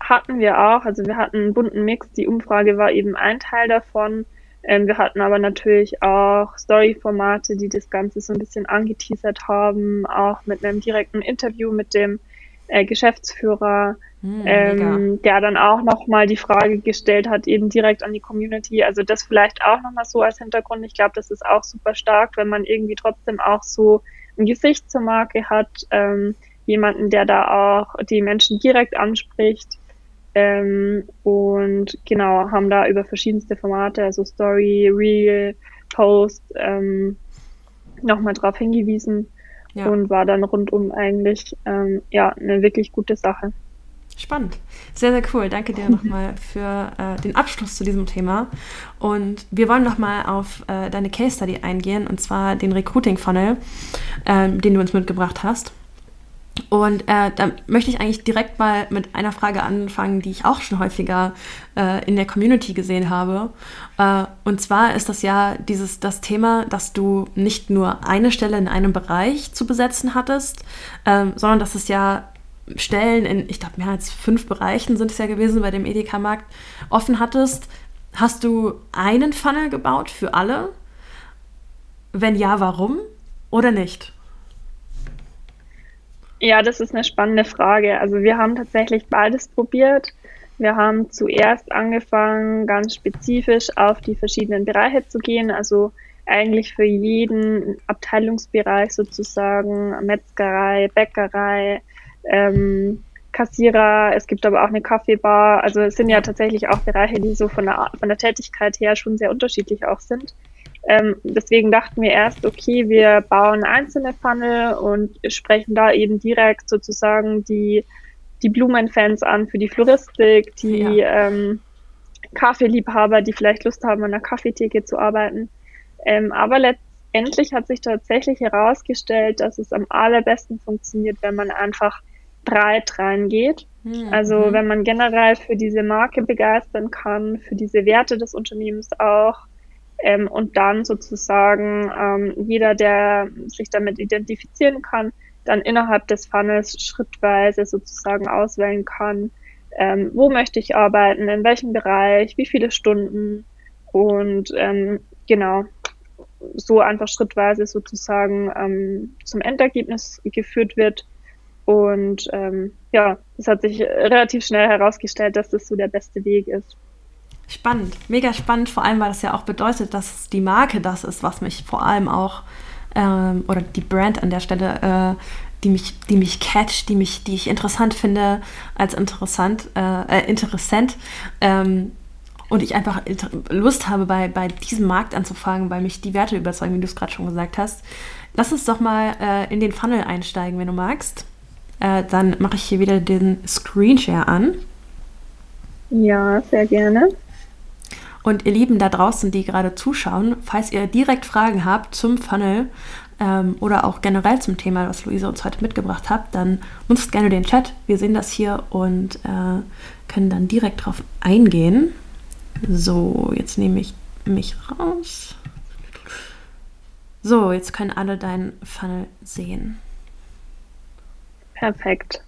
Hatten wir auch. Also wir hatten einen bunten Mix. Die Umfrage war eben ein Teil davon. Ähm, wir hatten aber natürlich auch Story-Formate, die das Ganze so ein bisschen angeteasert haben, auch mit einem direkten Interview mit dem äh, Geschäftsführer hm, ähm, der dann auch nochmal die Frage gestellt hat, eben direkt an die Community. Also das vielleicht auch nochmal so als Hintergrund. Ich glaube, das ist auch super stark, wenn man irgendwie trotzdem auch so ein Gesicht zur Marke hat, ähm, jemanden, der da auch die Menschen direkt anspricht. Ähm, und genau, haben da über verschiedenste Formate, also Story, Real, Post, ähm, nochmal drauf hingewiesen ja. und war dann rundum eigentlich ähm, ja eine wirklich gute Sache.
Spannend. Sehr, sehr cool. Danke dir nochmal für äh, den Abschluss zu diesem Thema. Und wir wollen nochmal auf äh, deine Case Study eingehen, und zwar den Recruiting Funnel, äh, den du uns mitgebracht hast. Und äh, da möchte ich eigentlich direkt mal mit einer Frage anfangen, die ich auch schon häufiger äh, in der Community gesehen habe. Äh, und zwar ist das ja dieses das Thema, dass du nicht nur eine Stelle in einem Bereich zu besetzen hattest, ähm, sondern dass es ja Stellen in, ich glaube, mehr als fünf Bereichen sind es ja gewesen bei dem Edeka-Markt, offen hattest. Hast du einen Funnel gebaut für alle? Wenn ja, warum oder nicht?
Ja, das ist eine spannende Frage. Also wir haben tatsächlich beides probiert. Wir haben zuerst angefangen, ganz spezifisch auf die verschiedenen Bereiche zu gehen. Also eigentlich für jeden Abteilungsbereich sozusagen, Metzgerei, Bäckerei, ähm, Kassierer, es gibt aber auch eine Kaffeebar. Also es sind ja tatsächlich auch Bereiche, die so von der, von der Tätigkeit her schon sehr unterschiedlich auch sind. Ähm, deswegen dachten wir erst, okay, wir bauen einzelne Funnel und sprechen da eben direkt sozusagen die, die Blumenfans an für die Floristik, die ja. ähm, Kaffeeliebhaber, die vielleicht Lust haben, an der Kaffeetheke zu arbeiten. Ähm, aber letztendlich hat sich tatsächlich herausgestellt, dass es am allerbesten funktioniert, wenn man einfach breit reingeht. Mhm. Also wenn man generell für diese Marke begeistern kann, für diese Werte des Unternehmens auch. Ähm, und dann sozusagen ähm, jeder, der sich damit identifizieren kann, dann innerhalb des Funnels schrittweise sozusagen auswählen kann, ähm, wo möchte ich arbeiten, in welchem Bereich, wie viele Stunden und ähm, genau so einfach schrittweise sozusagen ähm, zum Endergebnis geführt wird und ähm, ja, es hat sich relativ schnell herausgestellt, dass das so der beste Weg ist.
Spannend, mega spannend, vor allem, weil das ja auch bedeutet, dass die Marke das ist, was mich vor allem auch, ähm, oder die Brand an der Stelle, äh, die mich, die mich catcht, die mich, die ich interessant finde als interessant, äh, äh interessant. Ähm, und ich einfach Lust habe, bei, bei diesem Markt anzufangen, weil mich die Werte überzeugen, wie du es gerade schon gesagt hast. Lass uns doch mal äh, in den Funnel einsteigen, wenn du magst. Äh, dann mache ich hier wieder den Screenshare an.
Ja, sehr gerne.
Und ihr Lieben da draußen, die gerade zuschauen, falls ihr direkt Fragen habt zum Funnel ähm, oder auch generell zum Thema, was Luise uns heute mitgebracht hat, dann nutzt gerne den Chat. Wir sehen das hier und äh, können dann direkt drauf eingehen. So, jetzt nehme ich mich raus. So, jetzt können alle deinen Funnel sehen.
Perfekt.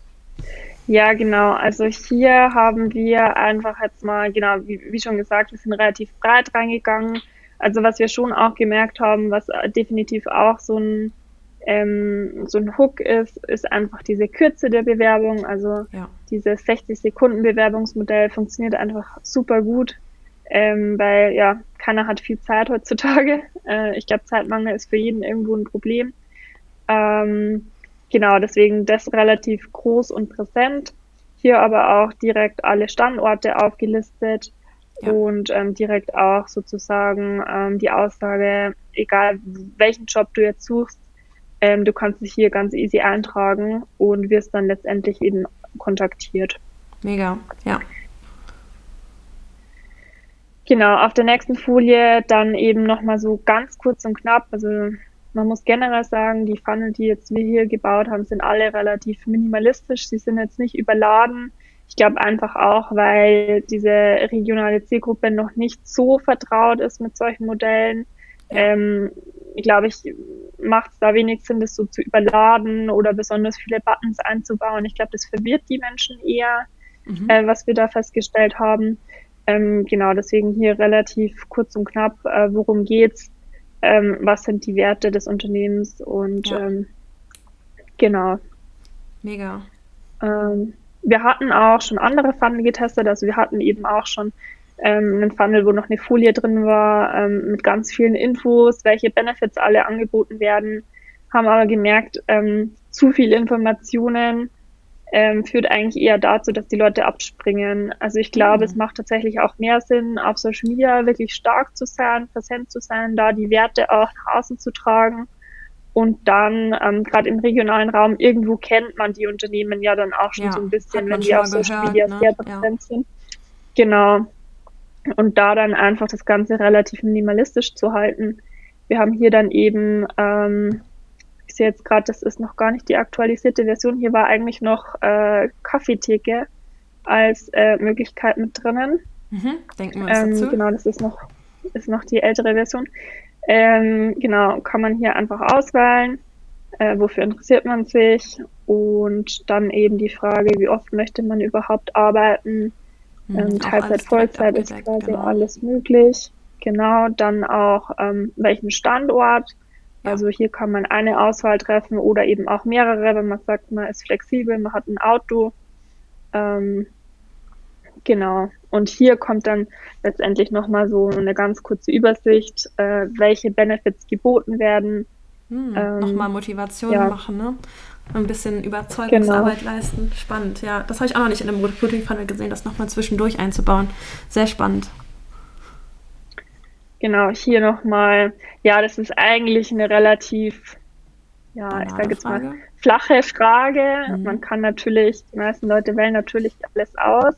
Ja, genau. Also hier haben wir einfach jetzt mal, genau, wie, wie, schon gesagt, wir sind relativ breit reingegangen. Also was wir schon auch gemerkt haben, was definitiv auch so ein Ähm, so ein Hook ist, ist einfach diese Kürze der Bewerbung. Also ja. dieses 60 Sekunden Bewerbungsmodell funktioniert einfach super gut, ähm, weil ja keiner hat viel Zeit heutzutage. Äh, ich glaube, Zeitmangel ist für jeden irgendwo ein Problem. Ähm, genau, deswegen das relativ groß und präsent. Hier aber auch direkt alle Standorte aufgelistet ja. und ähm, direkt auch sozusagen ähm, die Aussage, egal welchen Job du jetzt suchst, ähm, du kannst dich hier ganz easy eintragen und wirst dann letztendlich eben kontaktiert.
Mega, ja.
Genau, auf der nächsten Folie dann eben nochmal so ganz kurz und knapp, also man muss generell sagen, die Funnel, die jetzt wir hier gebaut haben, sind alle relativ minimalistisch. Sie sind jetzt nicht überladen. Ich glaube einfach auch, weil diese regionale Zielgruppe noch nicht so vertraut ist mit solchen Modellen. Ähm, glaube ich, macht es da wenig Sinn, das so zu überladen oder besonders viele Buttons einzubauen. Ich glaube, das verwirrt die Menschen eher, mhm. äh, was wir da festgestellt haben. Ähm, genau, deswegen hier relativ kurz und knapp, äh, worum geht's? Ähm, was sind die Werte des Unternehmens und ja. ähm, genau.
Mega.
Ähm, wir hatten auch schon andere Funnel getestet, also wir hatten eben auch schon ähm, einen Funnel, wo noch eine Folie drin war, ähm, mit ganz vielen Infos, welche Benefits alle angeboten werden, haben aber gemerkt, ähm, zu viele Informationen ähm, führt eigentlich eher dazu, dass die Leute abspringen. Also ich glaube, mhm. es macht tatsächlich auch mehr Sinn, auf Social Media wirklich stark zu sein, präsent zu sein, da die Werte auch nach außen zu tragen. Und dann, ähm, gerade im regionalen Raum, irgendwo kennt man die Unternehmen ja dann auch schon ja, so ein bisschen, wenn die auf Social gehört, Media ne? sehr präsent ja. sind. Genau. Und da dann einfach das Ganze relativ minimalistisch zu halten. Wir haben hier dann eben ähm, sehe jetzt gerade, das ist noch gar nicht die aktualisierte Version. Hier war eigentlich noch äh, Kaffeetheke als äh, Möglichkeit mit drinnen.
Mhm, denken wir uns ähm.
Genau, das ist noch, ist noch die ältere Version. Ähm, genau, kann man hier einfach auswählen, äh, wofür interessiert man sich und dann eben die Frage, wie oft möchte man überhaupt arbeiten. Mhm, ähm, Teilzeit, Vollzeit ist quasi genau. alles möglich. Genau, dann auch ähm, welchen Standort also hier kann man eine Auswahl treffen oder eben auch mehrere, wenn man sagt, man ist flexibel, man hat ein Auto. Ähm, genau. Und hier kommt dann letztendlich nochmal so eine ganz kurze Übersicht, äh, welche Benefits geboten werden.
Hm, ähm, nochmal Motivation ja. machen, ne? Ein bisschen Überzeugungsarbeit genau. leisten. Spannend, ja. Das habe ich auch noch nicht in einem Recruiting Funnel gesehen, das nochmal zwischendurch einzubauen. Sehr spannend.
Genau, hier nochmal, ja, das ist eigentlich eine relativ, ja, Banale ich sage jetzt Frage. mal, flache Frage. Mhm. Man kann natürlich, die meisten Leute wählen natürlich alles aus.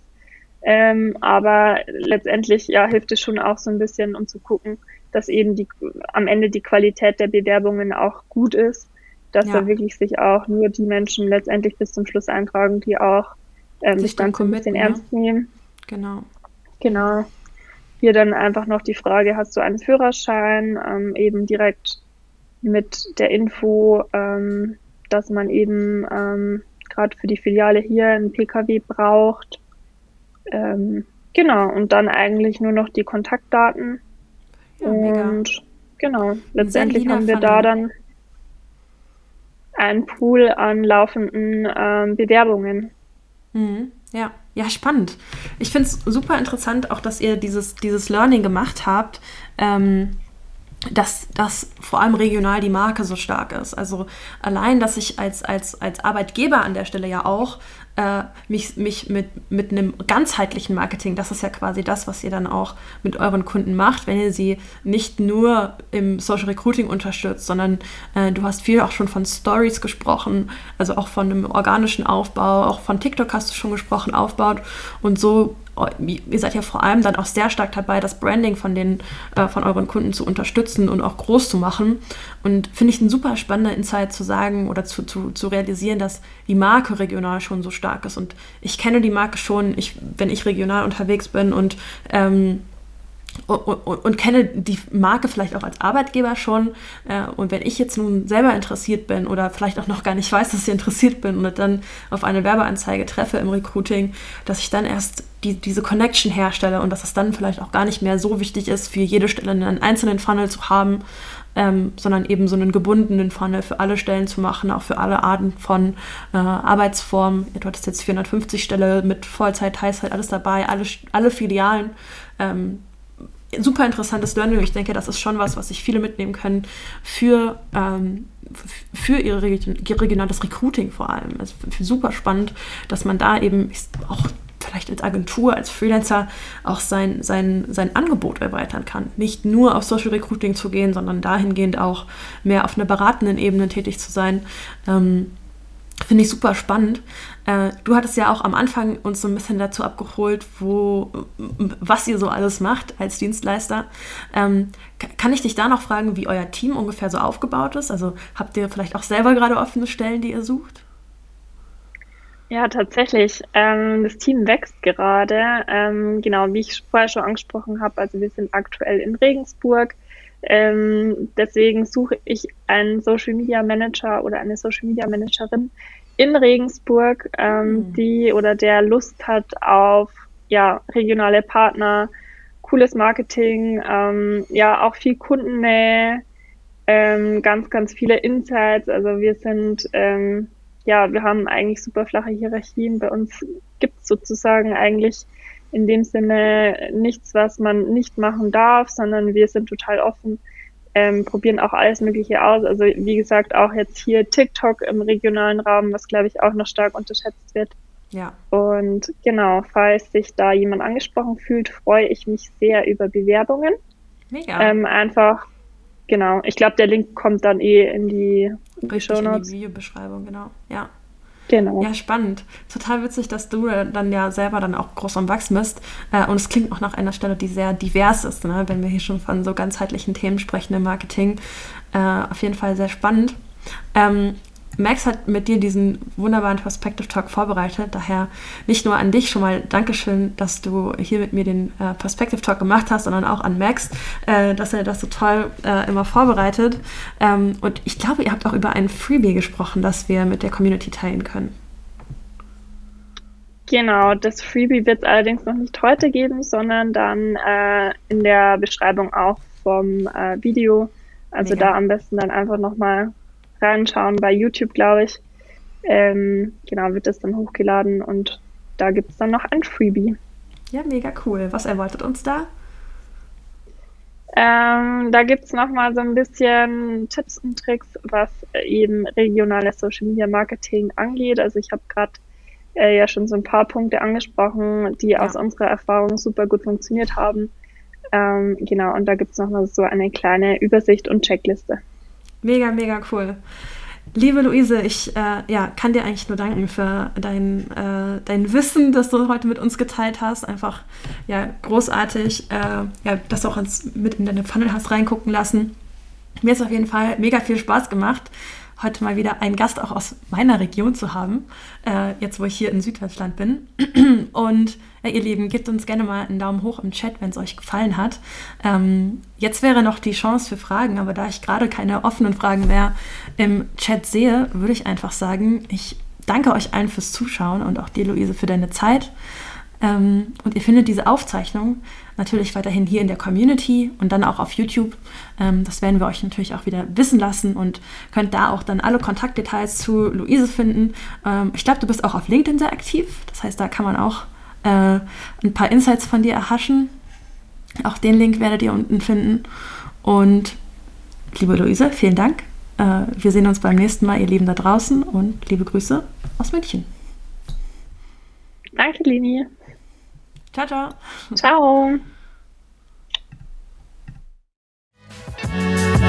Ähm, aber letztendlich ja, hilft es schon auch so ein bisschen, um zu gucken, dass eben die, am Ende die Qualität der Bewerbungen auch gut ist, dass ja. da wirklich sich auch nur die Menschen letztendlich bis zum Schluss eintragen, die auch ähm, sich das Ganze ein bisschen ne? ernst nehmen.
Genau.
Genau. Hier dann einfach noch die Frage, hast du einen Führerschein? Ähm, eben direkt mit der Info, ähm, dass man eben ähm, gerade für die Filiale hier einen Pkw braucht. Ähm, genau, und dann eigentlich nur noch die Kontaktdaten. Ja, und genau, letztendlich haben wir da dann einen Pool an laufenden ähm, Bewerbungen.
Mhm. Ja, ja, spannend. Ich finde es super interessant, auch dass ihr dieses, dieses Learning gemacht habt, ähm, dass, dass vor allem regional die Marke so stark ist. Also allein, dass ich als, als, als Arbeitgeber an der Stelle ja auch äh, mich, mich mit, mit einem ganzheitlichen Marketing, das ist ja quasi das, was ihr dann auch mit euren Kunden macht, wenn ihr sie nicht nur im Social Recruiting unterstützt, sondern äh, du hast viel auch schon von Stories gesprochen, also auch von einem organischen Aufbau, auch von TikTok hast du schon gesprochen, aufbaut und so ihr seid ja vor allem dann auch sehr stark dabei, das Branding von den äh, von euren Kunden zu unterstützen und auch groß zu machen. Und finde ich ein super spannender Insight zu sagen oder zu, zu, zu realisieren, dass die Marke regional schon so stark ist. Und ich kenne die Marke schon, ich, wenn ich regional unterwegs bin und ähm, und, und, und, kenne die Marke vielleicht auch als Arbeitgeber schon. Äh, und wenn ich jetzt nun selber interessiert bin oder vielleicht auch noch gar nicht weiß, dass ich interessiert bin und dann auf eine Werbeanzeige treffe im Recruiting, dass ich dann erst die, diese Connection herstelle und dass es dann vielleicht auch gar nicht mehr so wichtig ist, für jede Stelle einen einzelnen Funnel zu haben, ähm, sondern eben so einen gebundenen Funnel für alle Stellen zu machen, auch für alle Arten von äh, Arbeitsformen. Du hattest jetzt 450 Stelle mit Vollzeit, Teilzeit, alles dabei, alle, alle Filialen. Ähm, super interessantes Learning. Ich denke, das ist schon was, was sich viele mitnehmen können für, ähm, für ihr regionales Recruiting vor allem. Also super spannend, dass man da eben auch vielleicht als Agentur, als Freelancer auch sein, sein, sein Angebot erweitern kann. Nicht nur auf Social Recruiting zu gehen, sondern dahingehend auch mehr auf einer beratenden Ebene tätig zu sein. Ähm, Finde ich super spannend. Äh, du hattest ja auch am Anfang uns so ein bisschen dazu abgeholt, wo, was ihr so alles macht als Dienstleister. Ähm, kann ich dich da noch fragen, wie euer Team ungefähr so aufgebaut ist? Also habt ihr vielleicht auch selber gerade offene Stellen, die ihr sucht?
Ja, tatsächlich. Ähm, das Team wächst gerade. Ähm, genau, wie ich vorher schon angesprochen habe, also wir sind aktuell in Regensburg. Ähm, deswegen suche ich einen Social Media Manager oder eine Social Media Managerin in Regensburg, ähm, mhm. die oder der Lust hat auf ja, regionale Partner, cooles Marketing, ähm, ja, auch viel Kundennähe, ähm, ganz, ganz viele Insights. Also wir sind ähm, ja, wir haben eigentlich super flache Hierarchien. Bei uns gibt es sozusagen eigentlich in dem Sinne nichts, was man nicht machen darf, sondern wir sind total offen, ähm, probieren auch alles Mögliche aus. Also wie gesagt, auch jetzt hier TikTok im regionalen Raum, was glaube ich auch noch stark unterschätzt wird. Ja. Und genau, falls sich da jemand angesprochen fühlt, freue ich mich sehr über Bewerbungen. Mega. Ähm, einfach, genau. Ich glaube, der Link kommt dann eh in die
Richtig in die Videobeschreibung, genau. Ja. Genau. Ja, spannend. Total witzig, dass du dann ja selber dann auch groß am Wachsen bist. Äh, und es klingt auch nach einer Stelle, die sehr divers ist, ne? wenn wir hier schon von so ganzheitlichen Themen sprechen im Marketing. Äh, auf jeden Fall sehr spannend. Ähm, Max hat mit dir diesen wunderbaren Perspective Talk vorbereitet. Daher nicht nur an dich schon mal Dankeschön, dass du hier mit mir den äh, Perspective Talk gemacht hast, sondern auch an Max, äh, dass er das so toll äh, immer vorbereitet. Ähm, und ich glaube, ihr habt auch über ein Freebie gesprochen, das wir mit der Community teilen können.
Genau, das Freebie wird es allerdings noch nicht heute geben, sondern dann äh, in der Beschreibung auch vom äh, Video. Also Mega. da am besten dann einfach nochmal reinschauen bei YouTube, glaube ich. Ähm, genau, wird das dann hochgeladen und da gibt es dann noch ein Freebie.
Ja, mega cool. Was erwartet uns da?
Ähm, da gibt es nochmal so ein bisschen Tipps und Tricks, was eben regionales Social Media Marketing angeht. Also ich habe gerade äh, ja schon so ein paar Punkte angesprochen, die ja. aus unserer Erfahrung super gut funktioniert haben. Ähm, genau, und da gibt es nochmal so eine kleine Übersicht und Checkliste.
Mega, mega cool. Liebe Luise, ich äh, ja, kann dir eigentlich nur danken für dein, äh, dein Wissen, das du heute mit uns geteilt hast. Einfach ja, großartig, äh, ja, dass du auch uns mit in deine Funnel hast reingucken lassen. Mir ist auf jeden Fall mega viel Spaß gemacht heute mal wieder einen Gast auch aus meiner Region zu haben, äh, jetzt wo ich hier in Süddeutschland bin. Und äh, ihr Lieben, gebt uns gerne mal einen Daumen hoch im Chat, wenn es euch gefallen hat. Ähm, jetzt wäre noch die Chance für Fragen, aber da ich gerade keine offenen Fragen mehr im Chat sehe, würde ich einfach sagen, ich danke euch allen fürs Zuschauen und auch dir, Luise, für deine Zeit. Ähm, und ihr findet diese Aufzeichnung natürlich weiterhin hier in der Community und dann auch auf YouTube. Ähm, das werden wir euch natürlich auch wieder wissen lassen und könnt da auch dann alle Kontaktdetails zu Luise finden. Ähm, ich glaube, du bist auch auf LinkedIn sehr aktiv. Das heißt, da kann man auch äh, ein paar Insights von dir erhaschen. Auch den Link werdet ihr unten finden. Und liebe Luise, vielen Dank. Äh, wir sehen uns beim nächsten Mal, ihr Lieben da draußen und liebe Grüße aus München.
Danke, Lini.
Ciao, ciao.
Ciao. Música